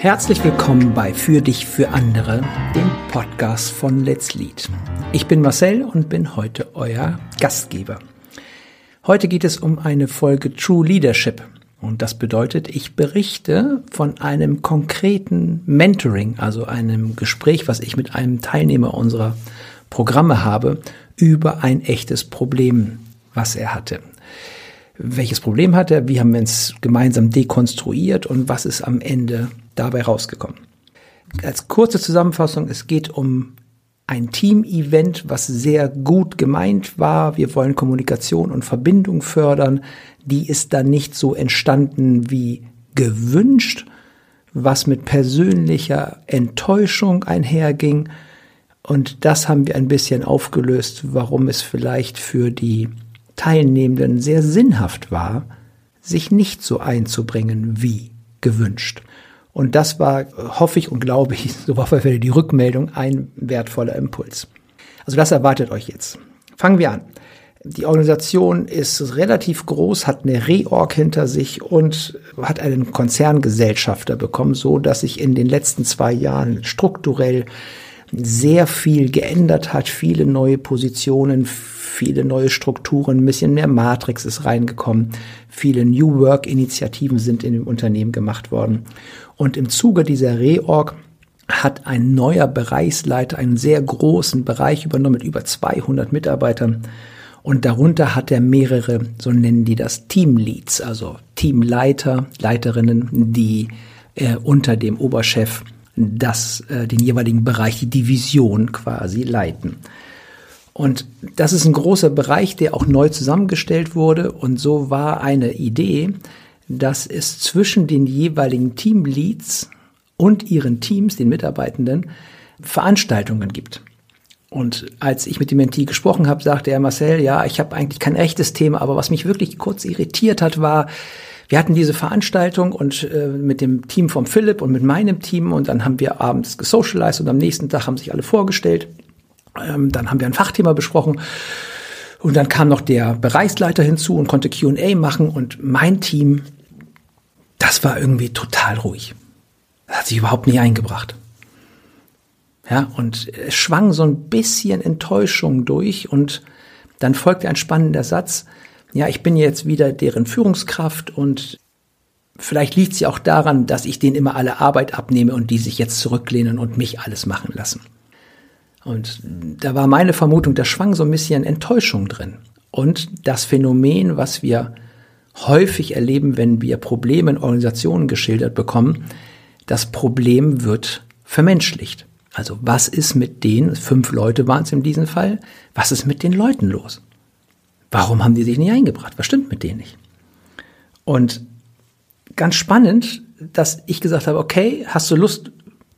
Herzlich willkommen bei Für dich, für andere, dem Podcast von Let's Lead. Ich bin Marcel und bin heute euer Gastgeber. Heute geht es um eine Folge True Leadership. Und das bedeutet, ich berichte von einem konkreten Mentoring, also einem Gespräch, was ich mit einem Teilnehmer unserer Programme habe, über ein echtes Problem, was er hatte. Welches Problem hat er? Wie haben wir es gemeinsam dekonstruiert und was ist am Ende dabei rausgekommen? Als kurze Zusammenfassung, es geht um ein Team-Event, was sehr gut gemeint war. Wir wollen Kommunikation und Verbindung fördern. Die ist dann nicht so entstanden wie gewünscht, was mit persönlicher Enttäuschung einherging. Und das haben wir ein bisschen aufgelöst, warum es vielleicht für die Teilnehmenden sehr sinnhaft war, sich nicht so einzubringen wie gewünscht. Und das war, hoffe ich und glaube ich, so war für die Rückmeldung ein wertvoller Impuls. Also das erwartet euch jetzt. Fangen wir an. Die Organisation ist relativ groß, hat eine Reorg hinter sich und hat einen Konzerngesellschafter bekommen, so dass sich in den letzten zwei Jahren strukturell sehr viel geändert hat, viele neue Positionen, viele neue Strukturen, ein bisschen mehr Matrix ist reingekommen, viele New Work Initiativen sind in dem Unternehmen gemacht worden. Und im Zuge dieser Reorg hat ein neuer Bereichsleiter einen sehr großen Bereich übernommen mit über 200 Mitarbeitern. Und darunter hat er mehrere, so nennen die das Teamleads, also Teamleiter, Leiterinnen, die äh, unter dem Oberchef das, äh, den jeweiligen Bereich, die Division quasi leiten. Und das ist ein großer Bereich, der auch neu zusammengestellt wurde. Und so war eine Idee, dass es zwischen den jeweiligen Teamleads und ihren Teams, den Mitarbeitenden, Veranstaltungen gibt. Und als ich mit dem Mentee gesprochen habe, sagte er, Marcel, ja, ich habe eigentlich kein echtes Thema, aber was mich wirklich kurz irritiert hat, war, wir hatten diese Veranstaltung und äh, mit dem Team vom Philipp und mit meinem Team und dann haben wir abends gesocialized und am nächsten Tag haben sich alle vorgestellt. Ähm, dann haben wir ein Fachthema besprochen und dann kam noch der Bereichsleiter hinzu und konnte Q&A machen und mein Team das war irgendwie total ruhig. Das hat sich überhaupt nicht eingebracht. Ja, und es schwang so ein bisschen Enttäuschung durch und dann folgte ein spannender Satz. Ja, ich bin jetzt wieder deren Führungskraft und vielleicht liegt sie auch daran, dass ich denen immer alle Arbeit abnehme und die sich jetzt zurücklehnen und mich alles machen lassen. Und da war meine Vermutung, da schwang so ein bisschen Enttäuschung drin. Und das Phänomen, was wir häufig erleben, wenn wir Probleme in Organisationen geschildert bekommen, das Problem wird vermenschlicht. Also was ist mit denen, fünf Leute waren es in diesem Fall, was ist mit den Leuten los? Warum haben die sich nicht eingebracht? Was stimmt mit denen nicht? Und ganz spannend, dass ich gesagt habe, okay, hast du Lust,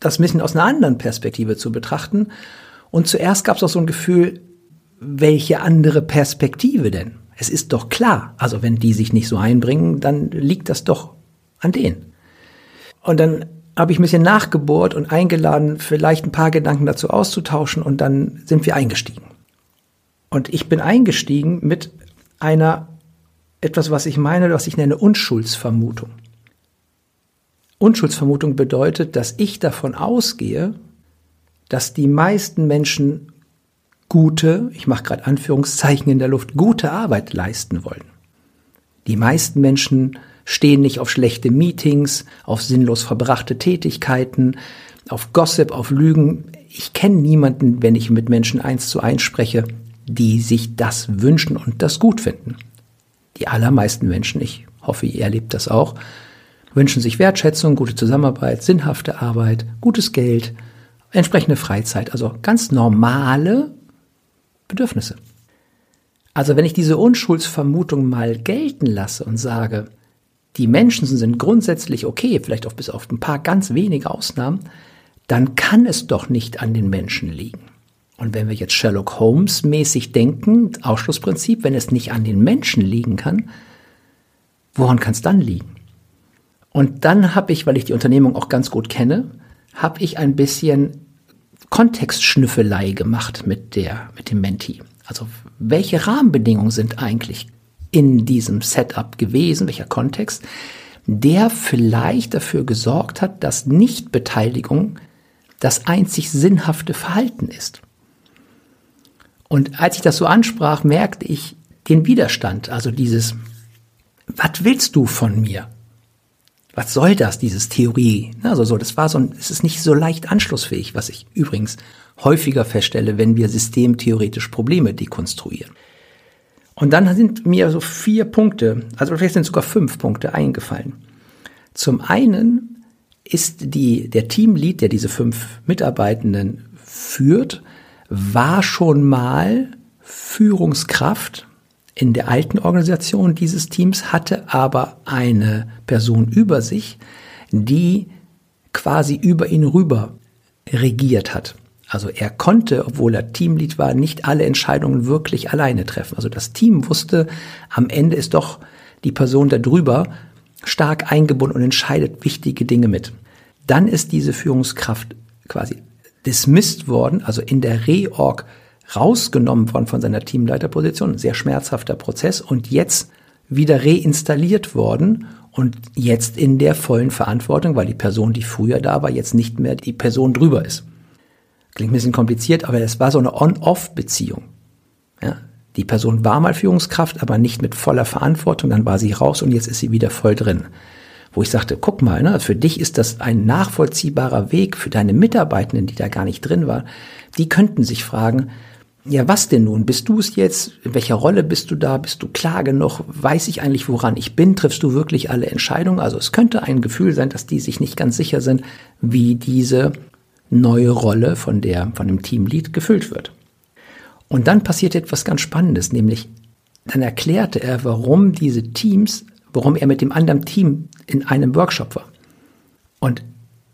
das ein bisschen aus einer anderen Perspektive zu betrachten? Und zuerst gab es auch so ein Gefühl, welche andere Perspektive denn? Es ist doch klar, also wenn die sich nicht so einbringen, dann liegt das doch an denen. Und dann habe ich ein bisschen nachgebohrt und eingeladen, vielleicht ein paar Gedanken dazu auszutauschen und dann sind wir eingestiegen. Und ich bin eingestiegen mit einer etwas, was ich meine, was ich nenne Unschuldsvermutung. Unschuldsvermutung bedeutet, dass ich davon ausgehe, dass die meisten Menschen gute, ich mache gerade Anführungszeichen in der Luft, gute Arbeit leisten wollen. Die meisten Menschen stehen nicht auf schlechte Meetings, auf sinnlos verbrachte Tätigkeiten, auf Gossip, auf Lügen. Ich kenne niemanden, wenn ich mit Menschen eins zu eins spreche, die sich das wünschen und das gut finden. Die allermeisten Menschen, ich hoffe, ihr erlebt das auch, wünschen sich Wertschätzung, gute Zusammenarbeit, sinnhafte Arbeit, gutes Geld, entsprechende Freizeit, also ganz normale Bedürfnisse. Also wenn ich diese Unschuldsvermutung mal gelten lasse und sage, die Menschen sind grundsätzlich okay, vielleicht auch bis auf ein paar ganz wenige Ausnahmen, dann kann es doch nicht an den Menschen liegen. Und wenn wir jetzt Sherlock Holmes mäßig denken, Ausschlussprinzip, wenn es nicht an den Menschen liegen kann, woran kann es dann liegen? Und dann habe ich, weil ich die Unternehmung auch ganz gut kenne, habe ich ein bisschen Kontextschnüffelei gemacht mit der, mit dem Menti. Also welche Rahmenbedingungen sind eigentlich in diesem Setup gewesen, welcher Kontext? der vielleicht dafür gesorgt hat, dass Nichtbeteiligung das einzig sinnhafte Verhalten ist. Und als ich das so ansprach, merkte ich den Widerstand, also dieses, was willst du von mir? Was soll das, dieses Theorie? Also so, das war so ein, es ist nicht so leicht anschlussfähig, was ich übrigens häufiger feststelle, wenn wir systemtheoretisch Probleme dekonstruieren. Und dann sind mir so vier Punkte, also vielleicht sind sogar fünf Punkte eingefallen. Zum einen ist die, der Teamlead, der diese fünf Mitarbeitenden führt, war schon mal Führungskraft in der alten Organisation dieses Teams, hatte aber eine Person über sich, die quasi über ihn rüber regiert hat. Also er konnte, obwohl er Teamlead war, nicht alle Entscheidungen wirklich alleine treffen. Also das Team wusste, am Ende ist doch die Person da drüber stark eingebunden und entscheidet wichtige Dinge mit. Dann ist diese Führungskraft quasi dismissed worden, also in der Reorg rausgenommen worden von seiner Teamleiterposition. Sehr schmerzhafter Prozess und jetzt wieder reinstalliert worden und jetzt in der vollen Verantwortung, weil die Person, die früher da war, jetzt nicht mehr die Person drüber ist. Klingt ein bisschen kompliziert, aber es war so eine On-Off-Beziehung. Ja, die Person war mal Führungskraft, aber nicht mit voller Verantwortung, dann war sie raus und jetzt ist sie wieder voll drin. Wo ich sagte, guck mal, ne, für dich ist das ein nachvollziehbarer Weg, für deine Mitarbeitenden, die da gar nicht drin waren, die könnten sich fragen, ja, was denn nun? Bist du es jetzt? In welcher Rolle bist du da? Bist du klar genug? Weiß ich eigentlich, woran ich bin? Triffst du wirklich alle Entscheidungen? Also es könnte ein Gefühl sein, dass die sich nicht ganz sicher sind, wie diese neue Rolle von der, von dem Teamlead gefüllt wird. Und dann passiert etwas ganz Spannendes, nämlich dann erklärte er, warum diese Teams, warum er mit dem anderen Team in einem Workshop war. Und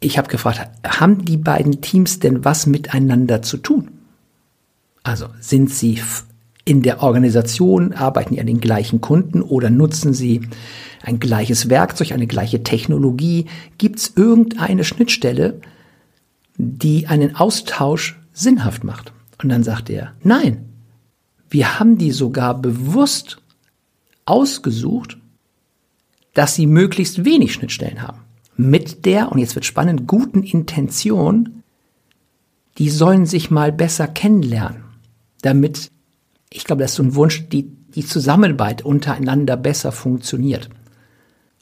ich habe gefragt, haben die beiden Teams denn was miteinander zu tun? Also sind sie in der Organisation, arbeiten die an den gleichen Kunden oder nutzen sie ein gleiches Werkzeug, eine gleiche Technologie? Gibt es irgendeine Schnittstelle, die einen Austausch sinnhaft macht? Und dann sagt er, nein, wir haben die sogar bewusst ausgesucht, dass sie möglichst wenig Schnittstellen haben. Mit der, und jetzt wird spannend, guten Intention, die sollen sich mal besser kennenlernen damit, ich glaube, das ist so ein Wunsch, die, die Zusammenarbeit untereinander besser funktioniert.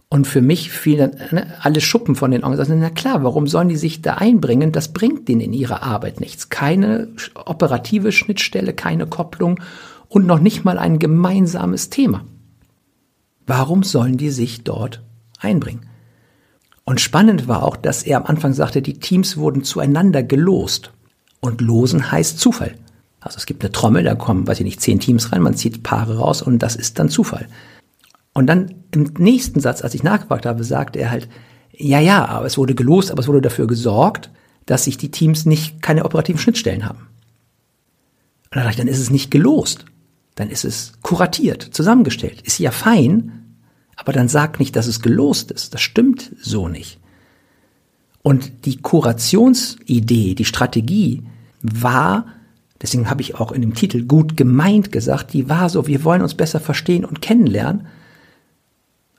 Und für mich fielen ne, alle Schuppen von den Organisationen. Na klar, warum sollen die sich da einbringen? Das bringt denen in ihrer Arbeit nichts. Keine operative Schnittstelle, keine Kopplung und noch nicht mal ein gemeinsames Thema. Warum sollen die sich dort einbringen? Und spannend war auch, dass er am Anfang sagte, die Teams wurden zueinander gelost. Und losen heißt Zufall. Also es gibt eine Trommel, da kommen, weiß ich nicht, zehn Teams rein, man zieht Paare raus und das ist dann Zufall. Und dann im nächsten Satz, als ich nachgefragt habe, sagte er halt, ja, ja, aber es wurde gelost, aber es wurde dafür gesorgt, dass sich die Teams nicht keine operativen Schnittstellen haben. Und dann dachte ich, dann ist es nicht gelost. Dann ist es kuratiert, zusammengestellt. Ist ja fein, aber dann sag nicht, dass es gelost ist. Das stimmt so nicht. Und die Kurationsidee, die Strategie war, deswegen habe ich auch in dem Titel gut gemeint gesagt, die war so, wir wollen uns besser verstehen und kennenlernen.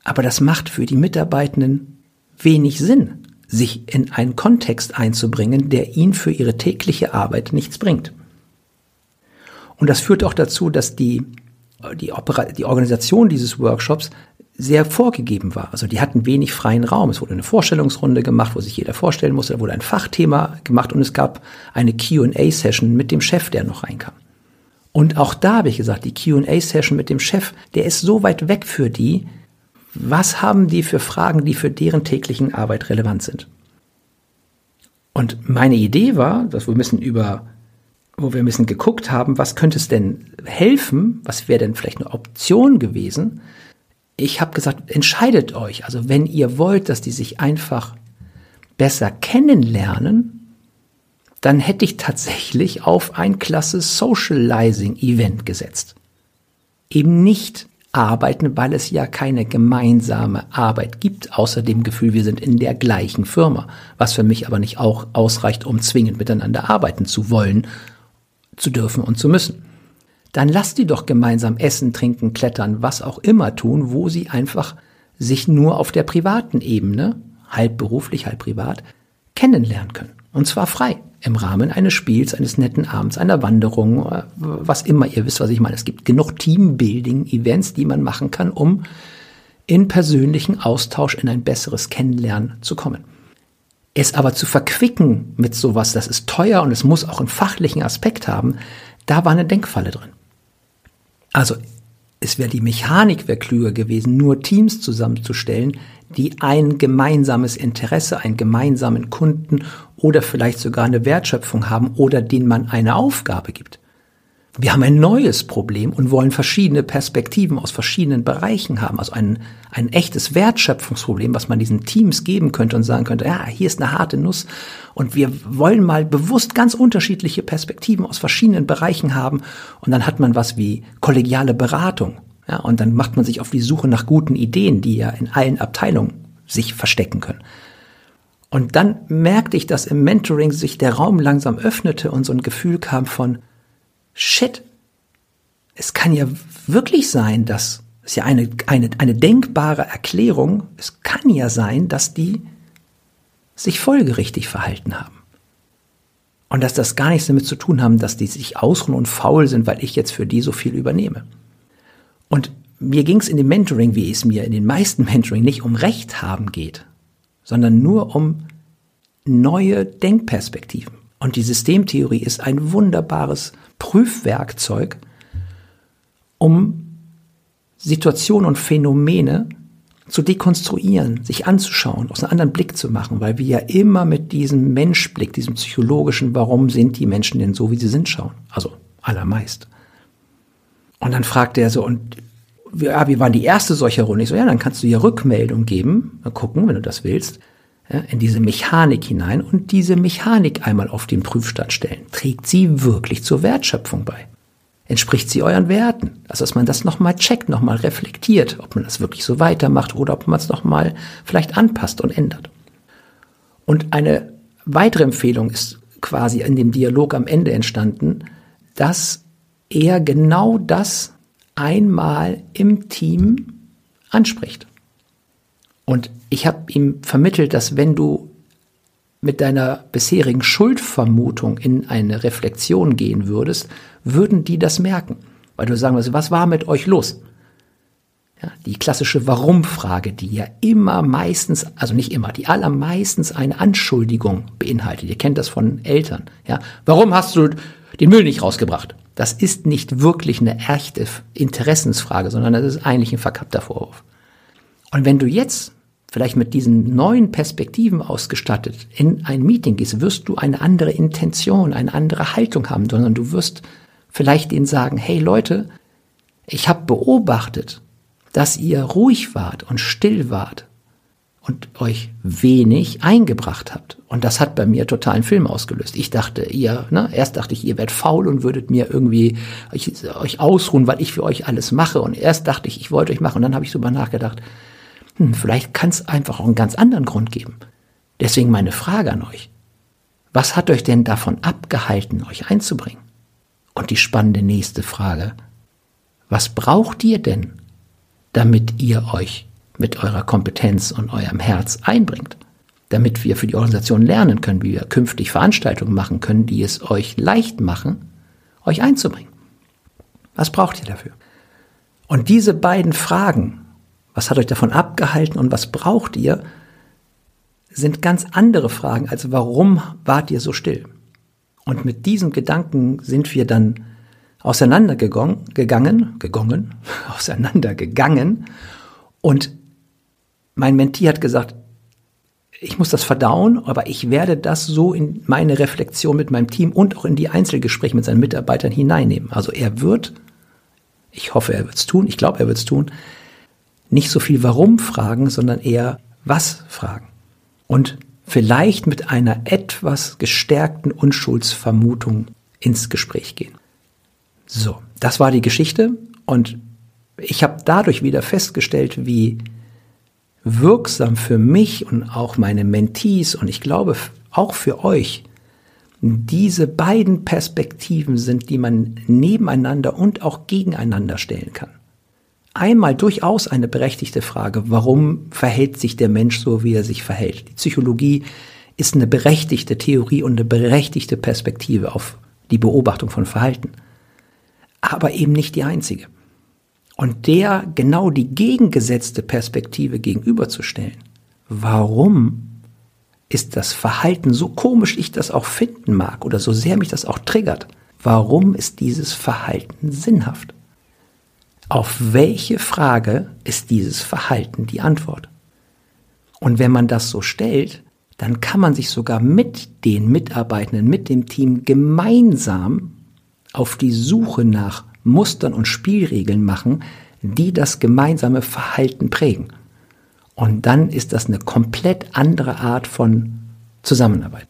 Aber das macht für die Mitarbeitenden wenig Sinn, sich in einen Kontext einzubringen, der ihnen für ihre tägliche Arbeit nichts bringt. Und das führt auch dazu, dass die, die, Opera, die Organisation dieses Workshops sehr vorgegeben war. Also die hatten wenig freien Raum. Es wurde eine Vorstellungsrunde gemacht, wo sich jeder vorstellen musste. Da wurde ein Fachthema gemacht und es gab eine Q&A-Session mit dem Chef, der noch reinkam. Und auch da habe ich gesagt, die Q&A-Session mit dem Chef, der ist so weit weg für die. Was haben die für Fragen, die für deren täglichen Arbeit relevant sind? Und meine Idee war, dass wir müssen über, wo wir ein bisschen geguckt haben, was könnte es denn helfen? Was wäre denn vielleicht eine Option gewesen? Ich habe gesagt, entscheidet euch. Also wenn ihr wollt, dass die sich einfach besser kennenlernen, dann hätte ich tatsächlich auf ein klasse Socializing Event gesetzt. Eben nicht arbeiten, weil es ja keine gemeinsame Arbeit gibt, außer dem Gefühl, wir sind in der gleichen Firma, was für mich aber nicht auch ausreicht, um zwingend miteinander arbeiten zu wollen, zu dürfen und zu müssen dann lass die doch gemeinsam essen, trinken, klettern, was auch immer tun, wo sie einfach sich nur auf der privaten Ebene, halb beruflich, halb privat, kennenlernen können. Und zwar frei. Im Rahmen eines Spiels, eines netten Abends, einer Wanderung, äh, was immer. Ihr wisst, was ich meine. Es gibt genug Teambuilding-Events, die man machen kann, um in persönlichen Austausch in ein besseres Kennenlernen zu kommen. Es aber zu verquicken mit sowas, das ist teuer und es muss auch einen fachlichen Aspekt haben, da war eine Denkfalle drin. Also es wäre die Mechanik wäre klüger gewesen, nur Teams zusammenzustellen, die ein gemeinsames Interesse, einen gemeinsamen Kunden oder vielleicht sogar eine Wertschöpfung haben oder denen man eine Aufgabe gibt. Wir haben ein neues Problem und wollen verschiedene Perspektiven aus verschiedenen Bereichen haben. Also ein, ein echtes Wertschöpfungsproblem, was man diesen Teams geben könnte und sagen könnte, ja, hier ist eine harte Nuss und wir wollen mal bewusst ganz unterschiedliche Perspektiven aus verschiedenen Bereichen haben und dann hat man was wie kollegiale Beratung. Ja, und dann macht man sich auf die Suche nach guten Ideen, die ja in allen Abteilungen sich verstecken können. Und dann merkte ich, dass im Mentoring sich der Raum langsam öffnete und so ein Gefühl kam von, shit, es kann ja wirklich sein, dass es ist ja eine, eine, eine denkbare Erklärung, es kann ja sein, dass die sich folgerichtig verhalten haben. Und dass das gar nichts damit zu tun haben, dass die sich ausruhen und faul sind, weil ich jetzt für die so viel übernehme. Und mir ging es in dem Mentoring, wie es mir in den meisten Mentoring nicht um Recht haben geht, sondern nur um neue Denkperspektiven. Und die Systemtheorie ist ein wunderbares Prüfwerkzeug, um Situationen und Phänomene zu dekonstruieren, sich anzuschauen, aus einem anderen Blick zu machen, weil wir ja immer mit diesem Menschblick, diesem psychologischen, warum sind die Menschen denn so, wie sie sind, schauen. Also allermeist. Und dann fragte er so, und ja, wie war die erste solche Runde? Ich so, ja, dann kannst du hier Rückmeldung geben, mal gucken, wenn du das willst ja, in diese Mechanik hinein und diese Mechanik einmal auf den Prüfstand stellen. Trägt sie wirklich zur Wertschöpfung bei? Entspricht sie euren Werten? Also, dass man das nochmal checkt, nochmal reflektiert, ob man das wirklich so weitermacht oder ob man es nochmal vielleicht anpasst und ändert. Und eine weitere Empfehlung ist quasi in dem Dialog am Ende entstanden, dass er genau das einmal im Team anspricht. Und ich habe ihm vermittelt, dass wenn du mit deiner bisherigen Schuldvermutung in eine Reflexion gehen würdest, würden die das merken. Weil du sagen würdest, was war mit euch los? Ja, die klassische Warum-Frage, die ja immer meistens, also nicht immer, die allermeistens eine Anschuldigung beinhaltet. Ihr kennt das von Eltern. Ja, warum hast du den Müll nicht rausgebracht? Das ist nicht wirklich eine echte Interessensfrage, sondern das ist eigentlich ein verkappter Vorwurf. Und wenn du jetzt vielleicht mit diesen neuen Perspektiven ausgestattet in ein Meeting gehst, wirst du eine andere Intention, eine andere Haltung haben, sondern du wirst vielleicht ihnen sagen, hey Leute, ich habe beobachtet, dass ihr ruhig wart und still wart und euch wenig eingebracht habt. Und das hat bei mir totalen Film ausgelöst. Ich dachte, ihr, ne, erst dachte ich, ihr werdet faul und würdet mir irgendwie euch, euch ausruhen, weil ich für euch alles mache. Und erst dachte ich, ich wollte euch machen. Und dann habe ich darüber nachgedacht, hm, vielleicht kann es einfach auch einen ganz anderen Grund geben. Deswegen meine Frage an euch. Was hat euch denn davon abgehalten, euch einzubringen? Und die spannende nächste Frage. Was braucht ihr denn, damit ihr euch mit eurer Kompetenz und eurem Herz einbringt? Damit wir für die Organisation lernen können, wie wir künftig Veranstaltungen machen können, die es euch leicht machen, euch einzubringen. Was braucht ihr dafür? Und diese beiden Fragen was hat euch davon abgehalten und was braucht ihr? Sind ganz andere Fragen als warum wart ihr so still? Und mit diesem Gedanken sind wir dann auseinandergegangen, gegangen, gegangen, auseinandergegangen. Und mein Mentee hat gesagt, ich muss das verdauen, aber ich werde das so in meine Reflexion mit meinem Team und auch in die Einzelgespräche mit seinen Mitarbeitern hineinnehmen. Also er wird, ich hoffe, er wird es tun, ich glaube, er wird es tun, nicht so viel Warum fragen, sondern eher Was fragen. Und vielleicht mit einer etwas gestärkten Unschuldsvermutung ins Gespräch gehen. So, das war die Geschichte und ich habe dadurch wieder festgestellt, wie wirksam für mich und auch meine Mentees und ich glaube auch für euch diese beiden Perspektiven sind, die man nebeneinander und auch gegeneinander stellen kann. Einmal durchaus eine berechtigte Frage, warum verhält sich der Mensch so, wie er sich verhält. Die Psychologie ist eine berechtigte Theorie und eine berechtigte Perspektive auf die Beobachtung von Verhalten. Aber eben nicht die einzige. Und der genau die gegengesetzte Perspektive gegenüberzustellen. Warum ist das Verhalten so komisch ich das auch finden mag oder so sehr mich das auch triggert? Warum ist dieses Verhalten sinnhaft? Auf welche Frage ist dieses Verhalten die Antwort? Und wenn man das so stellt, dann kann man sich sogar mit den Mitarbeitenden, mit dem Team gemeinsam auf die Suche nach Mustern und Spielregeln machen, die das gemeinsame Verhalten prägen. Und dann ist das eine komplett andere Art von Zusammenarbeit.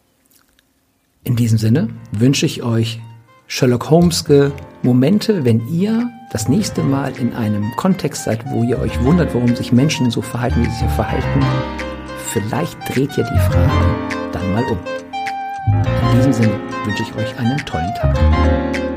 In diesem Sinne wünsche ich euch Sherlock Holmeske Momente, wenn ihr das nächste Mal in einem Kontext seid, wo ihr euch wundert, warum sich Menschen so verhalten, wie sie sich verhalten. Vielleicht dreht ihr die Frage dann mal um. In diesem Sinne wünsche ich euch einen tollen Tag.